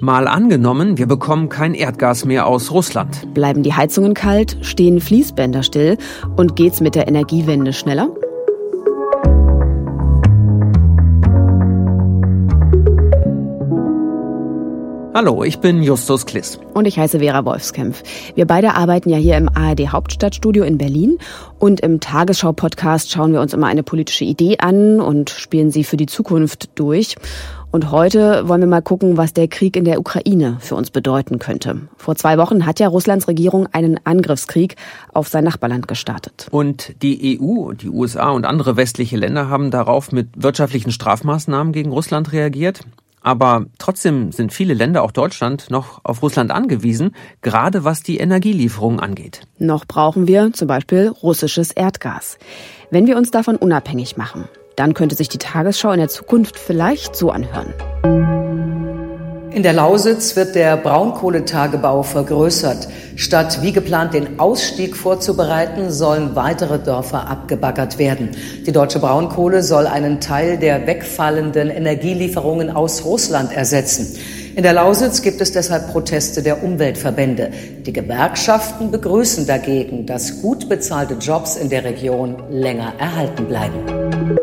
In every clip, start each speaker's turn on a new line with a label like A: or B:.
A: Mal angenommen, wir bekommen kein Erdgas mehr aus Russland.
B: Bleiben die Heizungen kalt, stehen Fließbänder still und geht's mit der Energiewende schneller?
A: Hallo, ich bin Justus Kliss.
B: Und ich heiße Vera Wolfskämpf. Wir beide arbeiten ja hier im ARD Hauptstadtstudio in Berlin. Und im Tagesschau-Podcast schauen wir uns immer eine politische Idee an und spielen sie für die Zukunft durch. Und heute wollen wir mal gucken, was der Krieg in der Ukraine für uns bedeuten könnte. Vor zwei Wochen hat ja Russlands Regierung einen Angriffskrieg auf sein Nachbarland gestartet.
A: Und die EU, die USA und andere westliche Länder haben darauf mit wirtschaftlichen Strafmaßnahmen gegen Russland reagiert. Aber trotzdem sind viele Länder, auch Deutschland, noch auf Russland angewiesen, gerade was die Energielieferungen angeht.
B: Noch brauchen wir zum Beispiel russisches Erdgas. Wenn wir uns davon unabhängig machen, dann könnte sich die Tagesschau in der Zukunft vielleicht so anhören.
C: In der Lausitz wird der Braunkohletagebau vergrößert. Statt wie geplant den Ausstieg vorzubereiten, sollen weitere Dörfer abgebaggert werden. Die deutsche Braunkohle soll einen Teil der wegfallenden Energielieferungen aus Russland ersetzen. In der Lausitz gibt es deshalb Proteste der Umweltverbände. Die Gewerkschaften begrüßen dagegen, dass gut bezahlte Jobs in der Region länger erhalten bleiben.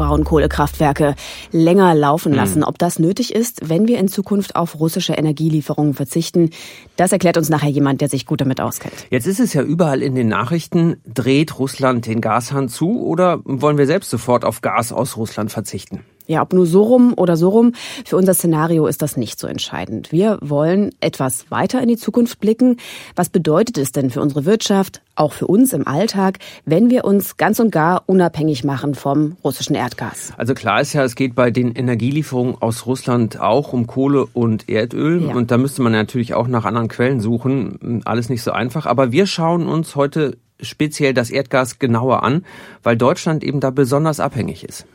B: Braunkohlekraftwerke länger laufen lassen. Mhm. Ob das nötig ist, wenn wir in Zukunft auf russische Energielieferungen verzichten, das erklärt uns nachher jemand, der sich gut damit auskennt.
A: Jetzt ist es ja überall in den Nachrichten, dreht Russland den Gashahn zu oder wollen wir selbst sofort auf Gas aus Russland verzichten?
B: Ja, ob nur so rum oder so rum, für unser Szenario ist das nicht so entscheidend. Wir wollen etwas weiter in die Zukunft blicken. Was bedeutet es denn für unsere Wirtschaft, auch für uns im Alltag, wenn wir uns ganz und gar unabhängig machen vom russischen Erdgas?
A: Also klar ist ja, es geht bei den Energielieferungen aus Russland auch um Kohle und Erdöl. Ja. Und da müsste man natürlich auch nach anderen Quellen suchen. Alles nicht so einfach. Aber wir schauen uns heute speziell das Erdgas genauer an, weil Deutschland eben da besonders abhängig ist.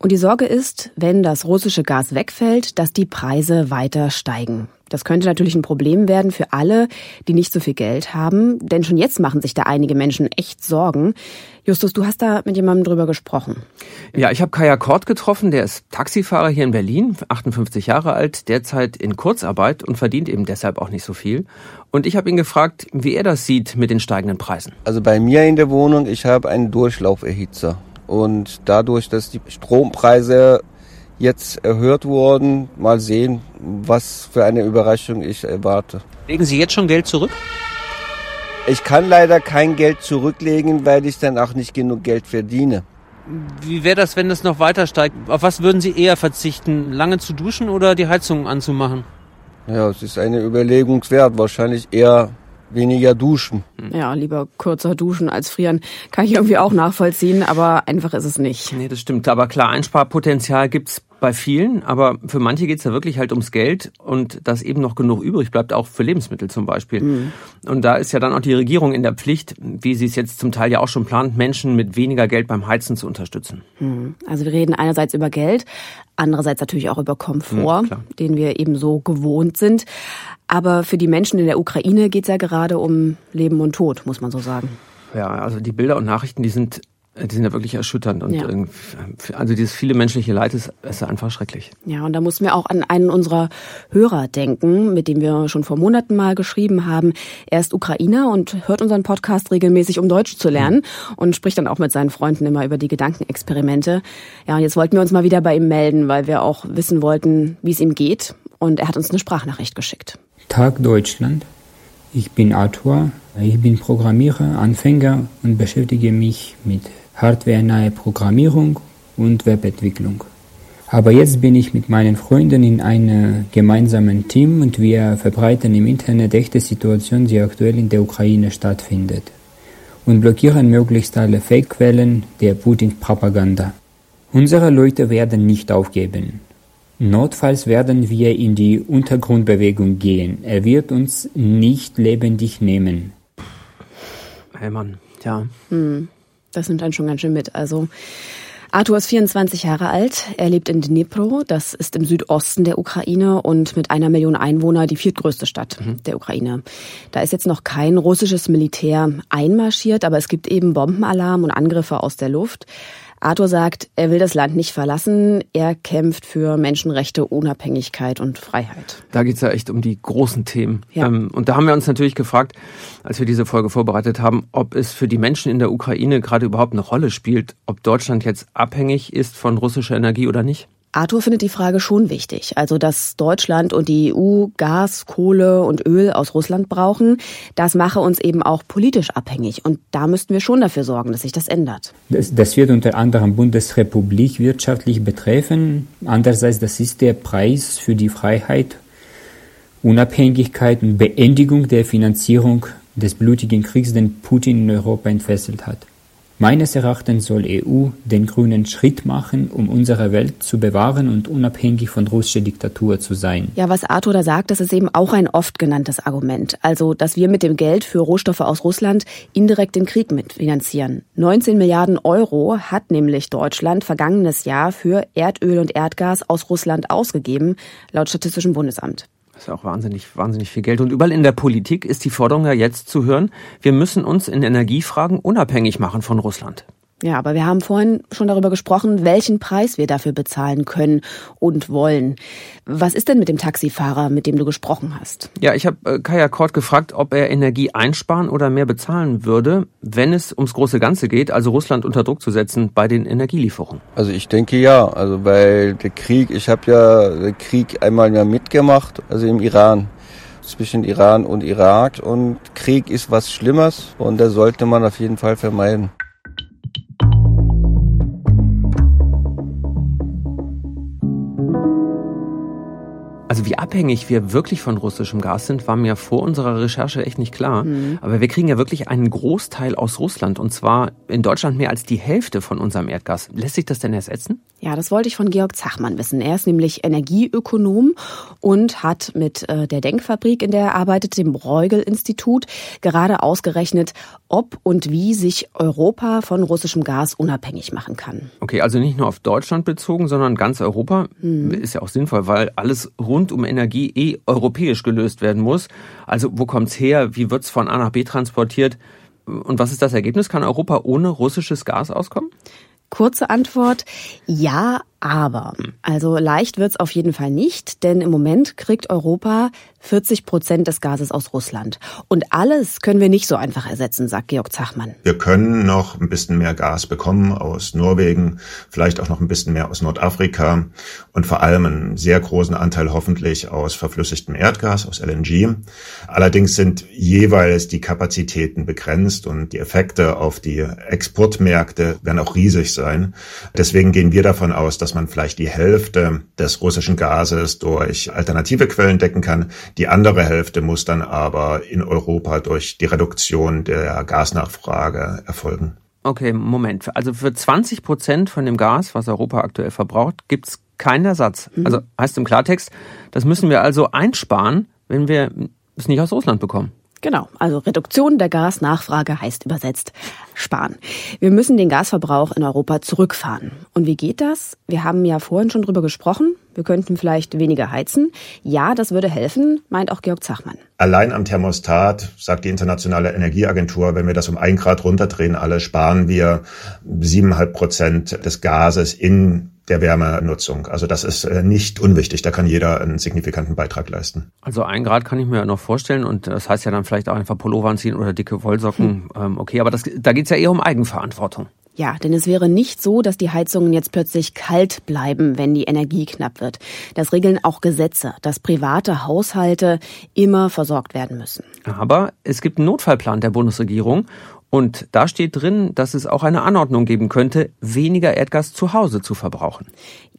B: Und die Sorge ist, wenn das russische Gas wegfällt, dass die Preise weiter steigen. Das könnte natürlich ein Problem werden für alle, die nicht so viel Geld haben, denn schon jetzt machen sich da einige Menschen echt Sorgen. Justus, du hast da mit jemandem drüber gesprochen.
A: Ja, ich habe Kaya Kort getroffen, der ist Taxifahrer hier in Berlin, 58 Jahre alt, derzeit in Kurzarbeit und verdient eben deshalb auch nicht so viel. Und ich habe ihn gefragt, wie er das sieht mit den steigenden Preisen.
D: Also bei mir in der Wohnung, ich habe einen Durchlauferhitzer. Und dadurch, dass die Strompreise jetzt erhöht wurden, mal sehen, was für eine Überraschung ich erwarte.
A: Legen Sie jetzt schon Geld zurück?
D: Ich kann leider kein Geld zurücklegen, weil ich dann auch nicht genug Geld verdiene.
A: Wie wäre das, wenn das noch weiter steigt? Auf was würden Sie eher verzichten? Lange zu duschen oder die Heizung anzumachen?
D: Ja, es ist eine Überlegung wert. Wahrscheinlich eher weniger duschen.
B: Ja, lieber kürzer duschen als frieren. Kann ich irgendwie auch nachvollziehen, aber einfach ist es nicht.
A: Nee, das stimmt. Aber klar, Einsparpotenzial gibt's bei vielen, aber für manche geht's ja wirklich halt ums Geld und dass eben noch genug übrig bleibt, auch für Lebensmittel zum Beispiel. Mhm. Und da ist ja dann auch die Regierung in der Pflicht, wie sie es jetzt zum Teil ja auch schon plant, Menschen mit weniger Geld beim Heizen zu unterstützen.
B: Mhm. Also wir reden einerseits über Geld, andererseits natürlich auch über Komfort, mhm, den wir eben so gewohnt sind. Aber für die Menschen in der Ukraine geht's ja gerade um Leben und Tod, muss man so sagen.
A: Ja, also die Bilder und Nachrichten, die sind die sind ja wirklich erschütternd und ja. also dieses viele menschliche Leid ist, ist einfach schrecklich.
B: Ja, und da mussten wir auch an einen unserer Hörer denken, mit dem wir schon vor Monaten mal geschrieben haben. Er ist Ukrainer und hört unseren Podcast regelmäßig, um Deutsch zu lernen mhm. und spricht dann auch mit seinen Freunden immer über die Gedankenexperimente. Ja, und jetzt wollten wir uns mal wieder bei ihm melden, weil wir auch wissen wollten, wie es ihm geht. Und er hat uns eine Sprachnachricht geschickt.
E: Tag Deutschland. Ich bin Autor, ich bin Programmierer, Anfänger und beschäftige mich mit hardwarenahe Programmierung und Webentwicklung. Aber jetzt bin ich mit meinen Freunden in einem gemeinsamen Team und wir verbreiten im Internet echte Situationen, die aktuell in der Ukraine stattfindet und blockieren möglichst alle Fake-Quellen der Putin-Propaganda. Unsere Leute werden nicht aufgeben. Notfalls werden wir in die Untergrundbewegung gehen. Er wird uns nicht lebendig nehmen.
A: Hey Mann, ja.
B: Hm. Das nimmt einen schon ganz schön mit. Also Arthur ist 24 Jahre alt. Er lebt in Dnipro, das ist im Südosten der Ukraine und mit einer Million Einwohner die viertgrößte Stadt mhm. der Ukraine. Da ist jetzt noch kein russisches Militär einmarschiert, aber es gibt eben Bombenalarm und Angriffe aus der Luft. Arthur sagt, er will das Land nicht verlassen. Er kämpft für Menschenrechte, Unabhängigkeit und Freiheit.
A: Da geht's ja echt um die großen Themen. Ja. Ähm, und da haben wir uns natürlich gefragt, als wir diese Folge vorbereitet haben, ob es für die Menschen in der Ukraine gerade überhaupt eine Rolle spielt, ob Deutschland jetzt abhängig ist von russischer Energie oder nicht.
B: Arthur findet die Frage schon wichtig. Also, dass Deutschland und die EU Gas, Kohle und Öl aus Russland brauchen, das mache uns eben auch politisch abhängig. Und da müssten wir schon dafür sorgen, dass sich das ändert.
E: Das, das wird unter anderem Bundesrepublik wirtschaftlich betreffen. Andererseits, das ist der Preis für die Freiheit, Unabhängigkeit und Beendigung der Finanzierung des blutigen Kriegs, den Putin in Europa entfesselt hat. Meines Erachtens soll EU den grünen Schritt machen, um unsere Welt zu bewahren und unabhängig von russischer Diktatur zu sein.
B: Ja, was Arthur da sagt, das ist eben auch ein oft genanntes Argument. Also, dass wir mit dem Geld für Rohstoffe aus Russland indirekt den Krieg mitfinanzieren. 19 Milliarden Euro hat nämlich Deutschland vergangenes Jahr für Erdöl und Erdgas aus Russland ausgegeben, laut Statistischem Bundesamt.
A: Das ist auch wahnsinnig, wahnsinnig viel Geld. Und überall in der Politik ist die Forderung ja jetzt zu hören, wir müssen uns in Energiefragen unabhängig machen von Russland.
B: Ja, aber wir haben vorhin schon darüber gesprochen, welchen Preis wir dafür bezahlen können und wollen. Was ist denn mit dem Taxifahrer, mit dem du gesprochen hast?
A: Ja, ich habe äh, Kaya Kort gefragt, ob er Energie einsparen oder mehr bezahlen würde, wenn es ums große Ganze geht, also Russland unter Druck zu setzen bei den Energielieferungen.
D: Also ich denke ja, also weil der Krieg, ich habe ja den Krieg einmal ja mitgemacht, also im Iran zwischen Iran und Irak und Krieg ist was Schlimmes und da sollte man auf jeden Fall vermeiden.
A: Also wie abhängig wir wirklich von russischem Gas sind, war mir vor unserer Recherche echt nicht klar. Mhm. Aber wir kriegen ja wirklich einen Großteil aus Russland und zwar in Deutschland mehr als die Hälfte von unserem Erdgas. Lässt sich das denn ersetzen?
B: Ja, das wollte ich von Georg Zachmann wissen. Er ist nämlich Energieökonom und hat mit äh, der Denkfabrik, in der er arbeitet, dem Bruegel-Institut, gerade ausgerechnet, ob und wie sich Europa von russischem Gas unabhängig machen kann.
A: Okay, also nicht nur auf Deutschland bezogen, sondern ganz Europa. Mhm. Ist ja auch sinnvoll, weil alles rund um Energie eh europäisch gelöst werden muss. Also wo kommt's her? Wie wird's von A nach B transportiert? Und was ist das Ergebnis? Kann Europa ohne russisches Gas auskommen?
B: Kurze Antwort, ja, aber. Also leicht wird's auf jeden Fall nicht, denn im Moment kriegt Europa 40 Prozent des Gases aus Russland. Und alles können wir nicht so einfach ersetzen, sagt Georg Zachmann.
F: Wir können noch ein bisschen mehr Gas bekommen aus Norwegen, vielleicht auch noch ein bisschen mehr aus Nordafrika und vor allem einen sehr großen Anteil hoffentlich aus verflüssigtem Erdgas, aus LNG. Allerdings sind jeweils die Kapazitäten begrenzt und die Effekte auf die Exportmärkte werden auch riesig sein. Deswegen gehen wir davon aus, dass dass man vielleicht die Hälfte des russischen Gases durch alternative Quellen decken kann. Die andere Hälfte muss dann aber in Europa durch die Reduktion der Gasnachfrage erfolgen.
A: Okay, Moment. Also für 20 Prozent von dem Gas, was Europa aktuell verbraucht, gibt es keinen Ersatz. Mhm. Also heißt im Klartext, das müssen wir also einsparen, wenn wir es nicht aus Russland bekommen.
B: Genau, also Reduktion der Gasnachfrage heißt übersetzt sparen. Wir müssen den Gasverbrauch in Europa zurückfahren. Und wie geht das? Wir haben ja vorhin schon drüber gesprochen. Wir könnten vielleicht weniger heizen. Ja, das würde helfen, meint auch Georg Zachmann.
F: Allein am Thermostat, sagt die Internationale Energieagentur, wenn wir das um ein Grad runterdrehen alle, sparen wir siebeneinhalb Prozent des Gases in der Wärmenutzung. Also das ist äh, nicht unwichtig. Da kann jeder einen signifikanten Beitrag leisten.
A: Also ein Grad kann ich mir ja noch vorstellen und das heißt ja dann vielleicht auch einfach Pullover anziehen oder dicke Wollsocken. Hm. okay, aber das, da geht's ja eher um Eigenverantwortung.
B: Ja, denn es wäre nicht so, dass die Heizungen jetzt plötzlich kalt bleiben, wenn die Energie knapp wird. Das regeln auch Gesetze, dass private Haushalte immer versorgt werden müssen.
A: Aber es gibt einen Notfallplan der Bundesregierung und da steht drin, dass es auch eine Anordnung geben könnte, weniger Erdgas zu Hause zu verbrauchen.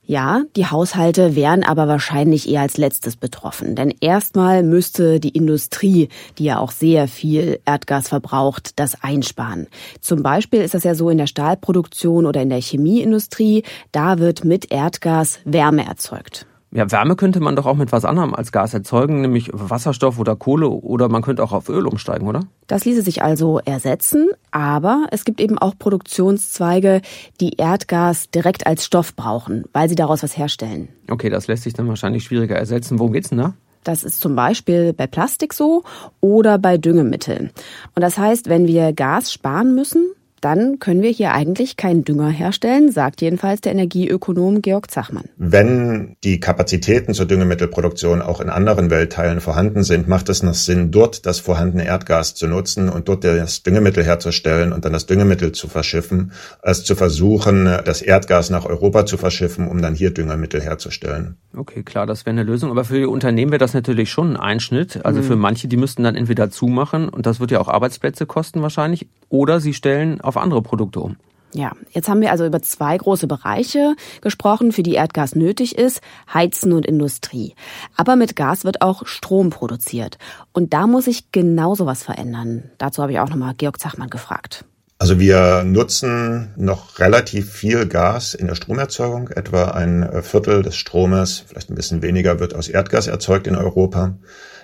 B: Ja, die Haushalte wären aber wahrscheinlich eher als letztes betroffen. Denn erstmal müsste die Industrie, die ja auch sehr viel Erdgas verbraucht, das einsparen. Zum Beispiel ist das ja so in der Stahlproduktion oder in der Chemieindustrie. Da wird mit Erdgas Wärme erzeugt.
A: Ja, Wärme könnte man doch auch mit was anderem als Gas erzeugen, nämlich Wasserstoff oder Kohle oder man könnte auch auf Öl umsteigen, oder?
B: Das ließe sich also ersetzen, aber es gibt eben auch Produktionszweige, die Erdgas direkt als Stoff brauchen, weil sie daraus was herstellen.
A: Okay, das lässt sich dann wahrscheinlich schwieriger ersetzen. Worum geht's denn da?
B: Das ist zum Beispiel bei Plastik so oder bei Düngemitteln. Und das heißt, wenn wir Gas sparen müssen, dann können wir hier eigentlich keinen Dünger herstellen, sagt jedenfalls der Energieökonom Georg Zachmann.
F: Wenn die Kapazitäten zur Düngemittelproduktion auch in anderen Weltteilen vorhanden sind, macht es noch Sinn, dort das vorhandene Erdgas zu nutzen und dort das Düngemittel herzustellen und dann das Düngemittel zu verschiffen, als zu versuchen, das Erdgas nach Europa zu verschiffen, um dann hier Düngemittel herzustellen.
A: Okay, klar, das wäre eine Lösung. Aber für die Unternehmen wäre das natürlich schon ein Einschnitt. Also mhm. für manche, die müssten dann entweder zumachen und das wird ja auch Arbeitsplätze kosten wahrscheinlich, oder sie stellen auf andere Produkte um.
B: Ja, jetzt haben wir also über zwei große Bereiche gesprochen, für die Erdgas nötig ist, Heizen und Industrie. Aber mit Gas wird auch Strom produziert. Und da muss sich genauso was verändern. Dazu habe ich auch nochmal Georg Zachmann gefragt.
F: Also wir nutzen noch relativ viel Gas in der Stromerzeugung. Etwa ein Viertel des Stromes, vielleicht ein bisschen weniger, wird aus Erdgas erzeugt in Europa.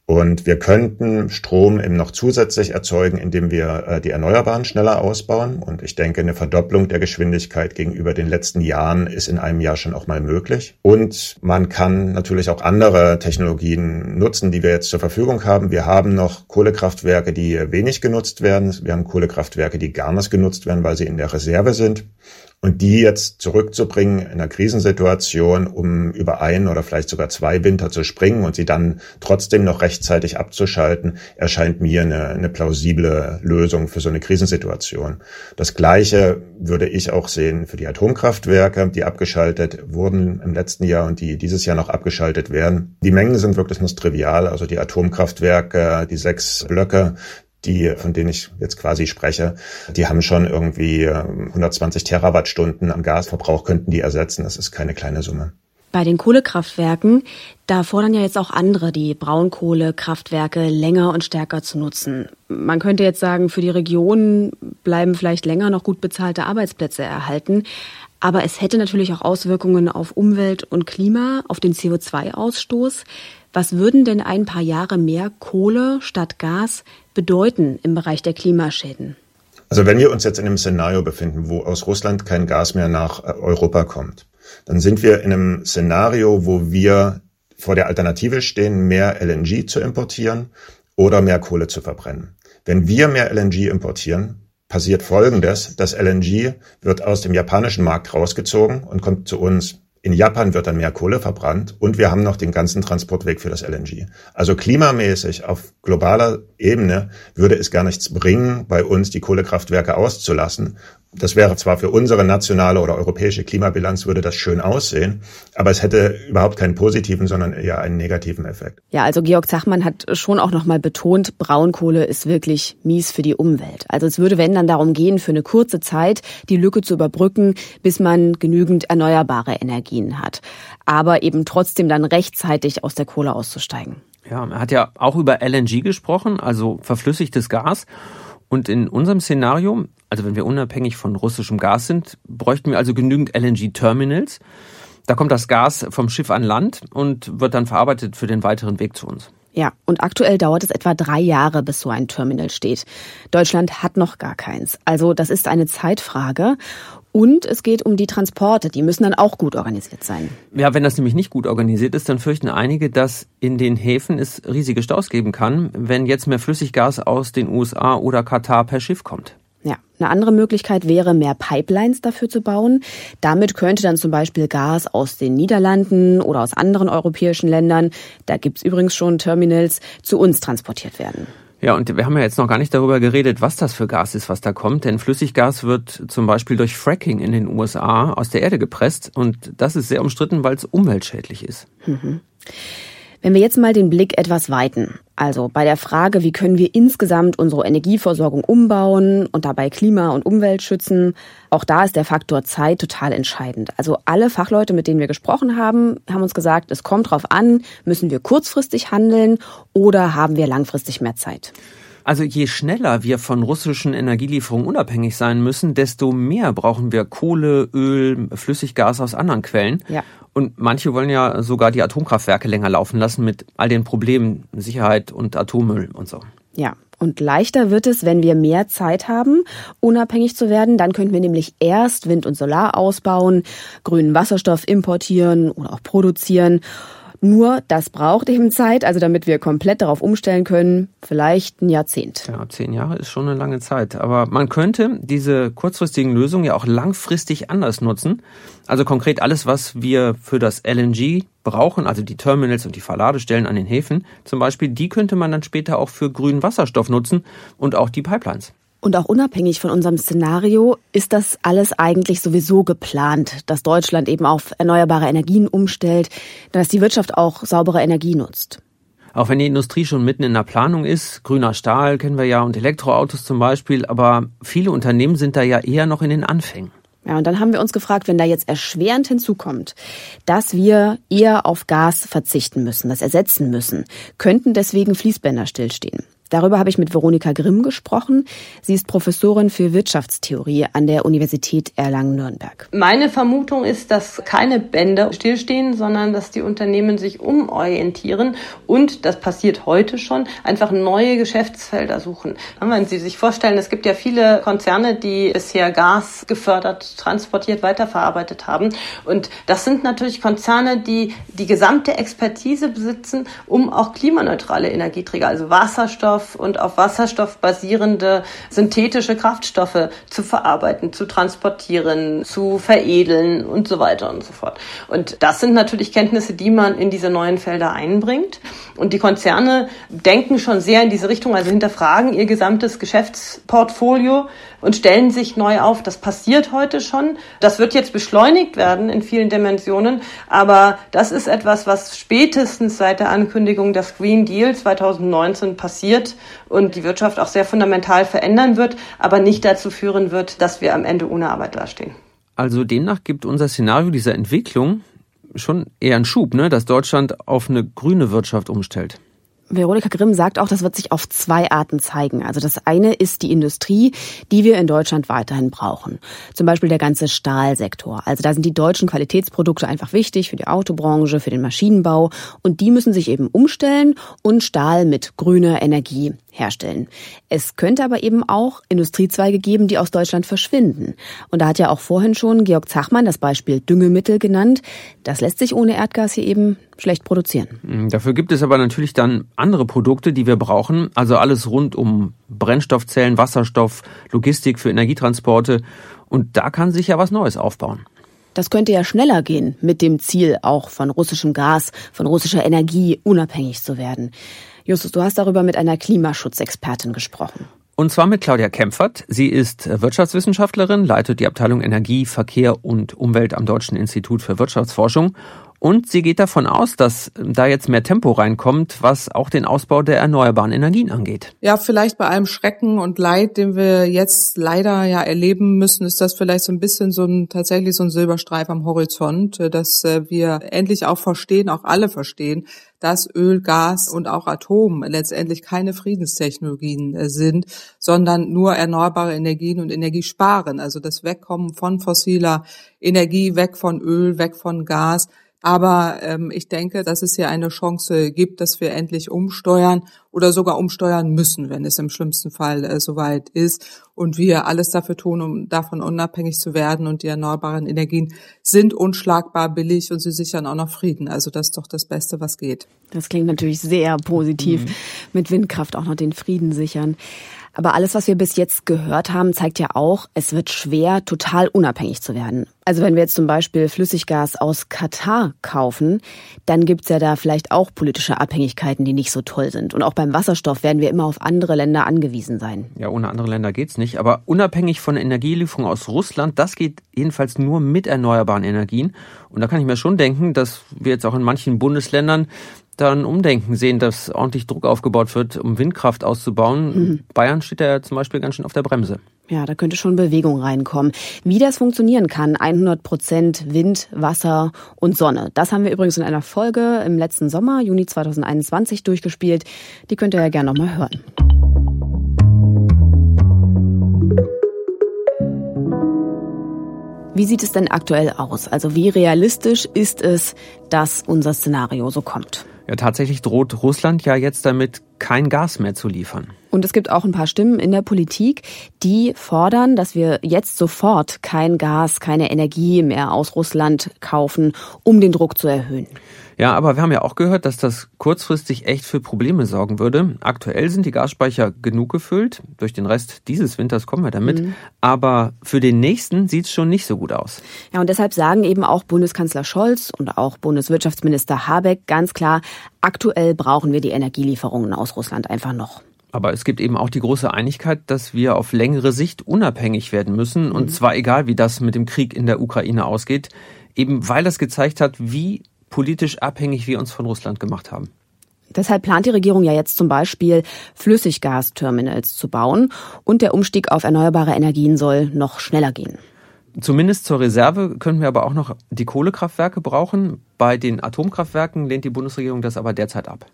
F: Und wir könnten Strom eben noch zusätzlich erzeugen, indem wir äh, die Erneuerbaren schneller ausbauen. Und ich denke, eine Verdopplung der Geschwindigkeit gegenüber den letzten Jahren ist in einem Jahr schon auch mal möglich. Und man kann natürlich auch andere Technologien nutzen, die wir jetzt zur Verfügung haben. Wir haben noch Kohlekraftwerke, die wenig genutzt werden. Wir haben Kohlekraftwerke, die gar nicht genutzt werden, weil sie in der Reserve sind. Und die jetzt zurückzubringen in einer Krisensituation, um über ein oder vielleicht sogar zwei Winter zu springen und sie dann trotzdem noch rechtzeitig abzuschalten, erscheint mir eine, eine plausible Lösung für so eine Krisensituation. Das Gleiche würde ich auch sehen für die Atomkraftwerke, die abgeschaltet wurden im letzten Jahr und die dieses Jahr noch abgeschaltet werden. Die Mengen sind wirklich nur trivial. Also die Atomkraftwerke, die sechs Blöcke, die, von denen ich jetzt quasi spreche, die haben schon irgendwie 120 ähm, Terawattstunden am Gasverbrauch, könnten die ersetzen. Das ist keine kleine Summe.
B: Bei den Kohlekraftwerken, da fordern ja jetzt auch andere, die Braunkohlekraftwerke länger und stärker zu nutzen. Man könnte jetzt sagen, für die Regionen bleiben vielleicht länger noch gut bezahlte Arbeitsplätze erhalten. Aber es hätte natürlich auch Auswirkungen auf Umwelt und Klima, auf den CO2-Ausstoß. Was würden denn ein paar Jahre mehr Kohle statt Gas bedeuten im Bereich der Klimaschäden?
F: Also wenn wir uns jetzt in einem Szenario befinden, wo aus Russland kein Gas mehr nach äh, Europa kommt, dann sind wir in einem Szenario, wo wir vor der Alternative stehen, mehr LNG zu importieren oder mehr Kohle zu verbrennen. Wenn wir mehr LNG importieren, passiert Folgendes. Das LNG wird aus dem japanischen Markt rausgezogen und kommt zu uns in Japan wird dann mehr Kohle verbrannt und wir haben noch den ganzen Transportweg für das LNG. Also klimamäßig auf globaler Ebene würde es gar nichts bringen, bei uns die Kohlekraftwerke auszulassen das wäre zwar für unsere nationale oder europäische Klimabilanz würde das schön aussehen, aber es hätte überhaupt keinen positiven, sondern eher einen negativen Effekt.
B: Ja, also Georg Zachmann hat schon auch nochmal betont, Braunkohle ist wirklich mies für die Umwelt. Also es würde, wenn dann darum gehen, für eine kurze Zeit die Lücke zu überbrücken, bis man genügend erneuerbare Energien hat. Aber eben trotzdem dann rechtzeitig aus der Kohle auszusteigen.
A: Ja, er hat ja auch über LNG gesprochen, also verflüssigtes Gas. Und in unserem Szenario, also wenn wir unabhängig von russischem Gas sind, bräuchten wir also genügend LNG-Terminals. Da kommt das Gas vom Schiff an Land und wird dann verarbeitet für den weiteren Weg zu uns.
B: Ja, und aktuell dauert es etwa drei Jahre, bis so ein Terminal steht. Deutschland hat noch gar keins. Also das ist eine Zeitfrage. Und es geht um die Transporte, die müssen dann auch gut organisiert sein.
A: Ja, wenn das nämlich nicht gut organisiert ist, dann fürchten einige, dass in den Häfen es riesige Staus geben kann, wenn jetzt mehr Flüssiggas aus den USA oder Katar per Schiff kommt.
B: Ja, eine andere Möglichkeit wäre, mehr Pipelines dafür zu bauen. Damit könnte dann zum Beispiel Gas aus den Niederlanden oder aus anderen europäischen Ländern, da gibt's übrigens schon Terminals, zu uns transportiert werden.
A: Ja, und wir haben ja jetzt noch gar nicht darüber geredet, was das für Gas ist, was da kommt. Denn Flüssiggas wird zum Beispiel durch Fracking in den USA aus der Erde gepresst. Und das ist sehr umstritten, weil es umweltschädlich ist. Mhm.
B: Wenn wir jetzt mal den Blick etwas weiten, also bei der Frage, wie können wir insgesamt unsere Energieversorgung umbauen und dabei Klima und Umwelt schützen, auch da ist der Faktor Zeit total entscheidend. Also alle Fachleute, mit denen wir gesprochen haben, haben uns gesagt, es kommt darauf an, müssen wir kurzfristig handeln oder haben wir langfristig mehr Zeit.
A: Also je schneller wir von russischen Energielieferungen unabhängig sein müssen, desto mehr brauchen wir Kohle, Öl, Flüssiggas aus anderen Quellen. Ja. Und manche wollen ja sogar die Atomkraftwerke länger laufen lassen mit all den Problemen, Sicherheit und Atommüll und so.
B: Ja, und leichter wird es, wenn wir mehr Zeit haben, unabhängig zu werden. Dann könnten wir nämlich erst Wind und Solar ausbauen, grünen Wasserstoff importieren oder auch produzieren. Nur das braucht eben Zeit, also damit wir komplett darauf umstellen können, vielleicht ein Jahrzehnt.
A: Ja, zehn Jahre ist schon eine lange Zeit. Aber man könnte diese kurzfristigen Lösungen ja auch langfristig anders nutzen. Also konkret alles, was wir für das LNG brauchen, also die Terminals und die Verladestellen an den Häfen zum Beispiel, die könnte man dann später auch für grünen Wasserstoff nutzen und auch die Pipelines.
B: Und auch unabhängig von unserem Szenario ist das alles eigentlich sowieso geplant, dass Deutschland eben auf erneuerbare Energien umstellt, dass die Wirtschaft auch saubere Energie nutzt.
A: Auch wenn die Industrie schon mitten in der Planung ist, grüner Stahl kennen wir ja und Elektroautos zum Beispiel, aber viele Unternehmen sind da ja eher noch in den Anfängen.
B: Ja, und dann haben wir uns gefragt, wenn da jetzt erschwerend hinzukommt, dass wir eher auf Gas verzichten müssen, das ersetzen müssen, könnten deswegen Fließbänder stillstehen. Darüber habe ich mit Veronika Grimm gesprochen. Sie ist Professorin für Wirtschaftstheorie an der Universität Erlangen-Nürnberg.
G: Meine Vermutung ist, dass keine Bänder stillstehen, sondern dass die Unternehmen sich umorientieren und, das passiert heute schon, einfach neue Geschäftsfelder suchen. Wenn Sie sich vorstellen, es gibt ja viele Konzerne, die bisher Gas gefördert, transportiert, weiterverarbeitet haben. Und das sind natürlich Konzerne, die die gesamte Expertise besitzen, um auch klimaneutrale Energieträger, also Wasserstoff, Wasserstoff und auf Wasserstoff basierende synthetische Kraftstoffe zu verarbeiten, zu transportieren, zu veredeln und so weiter und so fort. Und das sind natürlich Kenntnisse, die man in diese neuen Felder einbringt. Und die Konzerne denken schon sehr in diese Richtung, also hinterfragen ihr gesamtes Geschäftsportfolio und stellen sich neu auf. Das passiert heute schon. Das wird jetzt beschleunigt werden in vielen Dimensionen. Aber das ist etwas, was spätestens seit der Ankündigung des Green Deal 2019 passiert und die Wirtschaft auch sehr fundamental verändern wird, aber nicht dazu führen wird, dass wir am Ende ohne Arbeit dastehen.
A: Also demnach gibt unser Szenario dieser Entwicklung schon eher einen Schub, ne, dass Deutschland auf eine grüne Wirtschaft umstellt.
B: Veronika Grimm sagt auch, das wird sich auf zwei Arten zeigen. Also das eine ist die Industrie, die wir in Deutschland weiterhin brauchen. Zum Beispiel der ganze Stahlsektor. Also da sind die deutschen Qualitätsprodukte einfach wichtig für die Autobranche, für den Maschinenbau. Und die müssen sich eben umstellen und Stahl mit grüner Energie herstellen. Es könnte aber eben auch Industriezweige geben, die aus Deutschland verschwinden. Und da hat ja auch vorhin schon Georg Zachmann das Beispiel Düngemittel genannt. Das lässt sich ohne Erdgas hier eben schlecht produzieren.
A: Hm, dafür gibt es aber natürlich dann andere Produkte, die wir brauchen. Also alles rund um Brennstoffzellen, Wasserstoff, Logistik für Energietransporte. Und da kann sich ja was Neues aufbauen.
B: Das könnte ja schneller gehen mit dem Ziel, auch von russischem Gas, von russischer Energie unabhängig zu werden. Justus, du hast darüber mit einer Klimaschutzexpertin gesprochen.
A: Und zwar mit Claudia Kempfert. Sie ist Wirtschaftswissenschaftlerin, leitet die Abteilung Energie, Verkehr und Umwelt am Deutschen Institut für Wirtschaftsforschung. Und sie geht davon aus, dass da jetzt mehr Tempo reinkommt, was auch den Ausbau der erneuerbaren Energien angeht.
H: Ja, vielleicht bei allem Schrecken und Leid, den wir jetzt leider ja erleben müssen, ist das vielleicht so ein bisschen so ein, tatsächlich so ein Silberstreif am Horizont, dass äh, wir endlich auch verstehen, auch alle verstehen, dass Öl, Gas und auch Atom letztendlich keine Friedenstechnologien äh, sind, sondern nur erneuerbare Energien und Energiesparen. Also das Wegkommen von fossiler Energie, weg von Öl, weg von Gas. Aber ähm, ich denke, dass es hier eine Chance gibt, dass wir endlich umsteuern oder sogar umsteuern müssen, wenn es im schlimmsten Fall äh, soweit ist. Und wir alles dafür tun, um davon unabhängig zu werden. Und die erneuerbaren Energien sind unschlagbar billig und sie sichern auch noch Frieden. Also das ist doch das Beste, was geht.
B: Das klingt natürlich sehr positiv. Mhm. Mit Windkraft auch noch den Frieden sichern. Aber alles, was wir bis jetzt gehört haben, zeigt ja auch, es wird schwer, total unabhängig zu werden. Also wenn wir jetzt zum Beispiel Flüssiggas aus Katar kaufen, dann gibt's ja da vielleicht auch politische Abhängigkeiten, die nicht so toll sind. Und auch beim Wasserstoff werden wir immer auf andere Länder angewiesen sein.
A: Ja, ohne andere Länder geht's nicht. Aber unabhängig von Energielieferungen aus Russland, das geht jedenfalls nur mit erneuerbaren Energien. Und da kann ich mir schon denken, dass wir jetzt auch in manchen Bundesländern dann Umdenken sehen, dass ordentlich Druck aufgebaut wird, um Windkraft auszubauen. Mhm. Bayern steht ja zum Beispiel ganz schön auf der Bremse.
B: Ja, da könnte schon Bewegung reinkommen. Wie das funktionieren kann, 100 Prozent Wind, Wasser und Sonne. Das haben wir übrigens in einer Folge im letzten Sommer, Juni 2021, durchgespielt. Die könnt ihr ja gerne nochmal hören. Wie sieht es denn aktuell aus? Also wie realistisch ist es, dass unser Szenario so kommt?
A: Ja, tatsächlich droht Russland ja jetzt damit, kein Gas mehr zu liefern.
B: Und es gibt auch ein paar Stimmen in der Politik, die fordern, dass wir jetzt sofort kein Gas, keine Energie mehr aus Russland kaufen, um den Druck zu erhöhen.
A: Ja, aber wir haben ja auch gehört, dass das kurzfristig echt für Probleme sorgen würde. Aktuell sind die Gasspeicher genug gefüllt. Durch den Rest dieses Winters kommen wir damit. Mhm. Aber für den nächsten sieht es schon nicht so gut aus.
B: Ja, und deshalb sagen eben auch Bundeskanzler Scholz und auch Bundeswirtschaftsminister Habeck ganz klar, aktuell brauchen wir die Energielieferungen aus Russland einfach noch.
A: Aber es gibt eben auch die große Einigkeit, dass wir auf längere Sicht unabhängig werden müssen. Und mhm. zwar egal, wie das mit dem Krieg in der Ukraine ausgeht. Eben weil das gezeigt hat, wie politisch abhängig wir uns von Russland gemacht haben.
B: Deshalb plant die Regierung ja jetzt zum Beispiel Flüssiggasterminals zu bauen und der Umstieg auf erneuerbare Energien soll noch schneller gehen.
A: Zumindest zur Reserve können wir aber auch noch die Kohlekraftwerke brauchen. Bei den Atomkraftwerken lehnt die Bundesregierung das aber derzeit ab.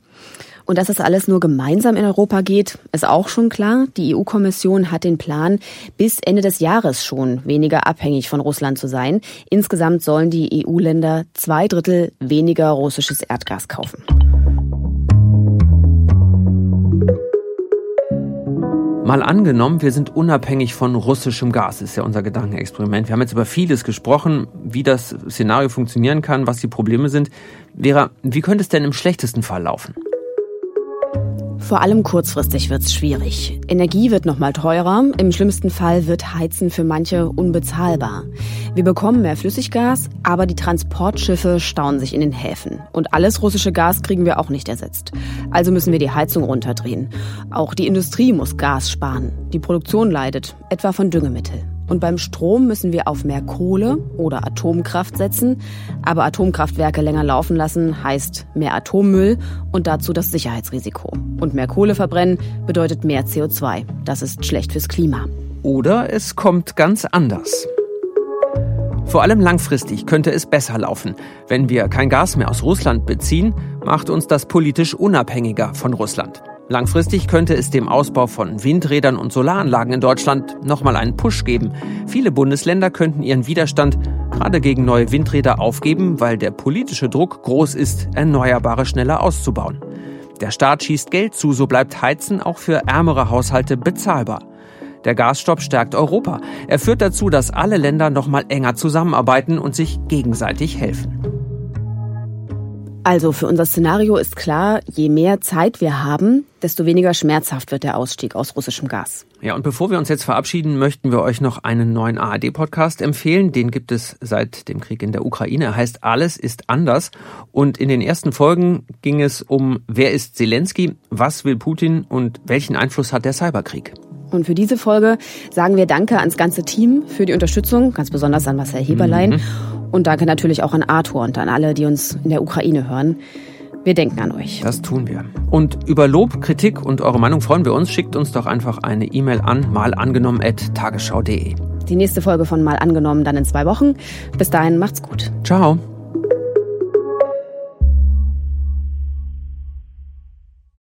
B: Und dass das alles nur gemeinsam in Europa geht, ist auch schon klar. Die EU-Kommission hat den Plan, bis Ende des Jahres schon weniger abhängig von Russland zu sein. Insgesamt sollen die EU-Länder zwei Drittel weniger russisches Erdgas kaufen.
A: Mal angenommen, wir sind unabhängig von russischem Gas, ist ja unser Gedankenexperiment. Wir haben jetzt über vieles gesprochen, wie das Szenario funktionieren kann, was die Probleme sind. Vera, wie könnte es denn im schlechtesten Fall laufen?
B: Vor allem kurzfristig wird's schwierig. Energie wird nochmal teurer. Im schlimmsten Fall wird Heizen für manche unbezahlbar. Wir bekommen mehr Flüssiggas, aber die Transportschiffe stauen sich in den Häfen. Und alles russische Gas kriegen wir auch nicht ersetzt. Also müssen wir die Heizung runterdrehen. Auch die Industrie muss Gas sparen. Die Produktion leidet, etwa von Düngemittel. Und beim Strom müssen wir auf mehr Kohle oder Atomkraft setzen. Aber Atomkraftwerke länger laufen lassen heißt mehr Atommüll und dazu das Sicherheitsrisiko. Und mehr Kohle verbrennen bedeutet mehr CO2. Das ist schlecht fürs Klima.
A: Oder es kommt ganz anders. Vor allem langfristig könnte es besser laufen. Wenn wir kein Gas mehr aus Russland beziehen, macht uns das politisch unabhängiger von Russland. Langfristig könnte es dem Ausbau von Windrädern und Solaranlagen in Deutschland nochmal einen Push geben. Viele Bundesländer könnten ihren Widerstand gerade gegen neue Windräder aufgeben, weil der politische Druck groß ist, Erneuerbare schneller auszubauen. Der Staat schießt Geld zu, so bleibt Heizen auch für ärmere Haushalte bezahlbar. Der Gasstopp stärkt Europa. Er führt dazu, dass alle Länder nochmal enger zusammenarbeiten und sich gegenseitig helfen.
B: Also für unser Szenario ist klar, je mehr Zeit wir haben, desto weniger schmerzhaft wird der Ausstieg aus russischem Gas.
A: Ja, und bevor wir uns jetzt verabschieden, möchten wir euch noch einen neuen ARD-Podcast empfehlen. Den gibt es seit dem Krieg in der Ukraine. Er heißt Alles ist anders. Und in den ersten Folgen ging es um, wer ist Zelensky, was will Putin und welchen Einfluss hat der Cyberkrieg.
B: Und für diese Folge sagen wir Danke ans ganze Team für die Unterstützung, ganz besonders an Marcel Heberlein. Mhm. Und danke natürlich auch an Arthur und an alle, die uns in der Ukraine hören. Wir denken an euch.
A: Das tun wir. Und über Lob, Kritik und eure Meinung freuen wir uns. Schickt uns doch einfach eine E-Mail an malangenommen.tagesschau.de.
B: Die nächste Folge von Mal angenommen dann in zwei Wochen. Bis dahin macht's gut.
A: Ciao.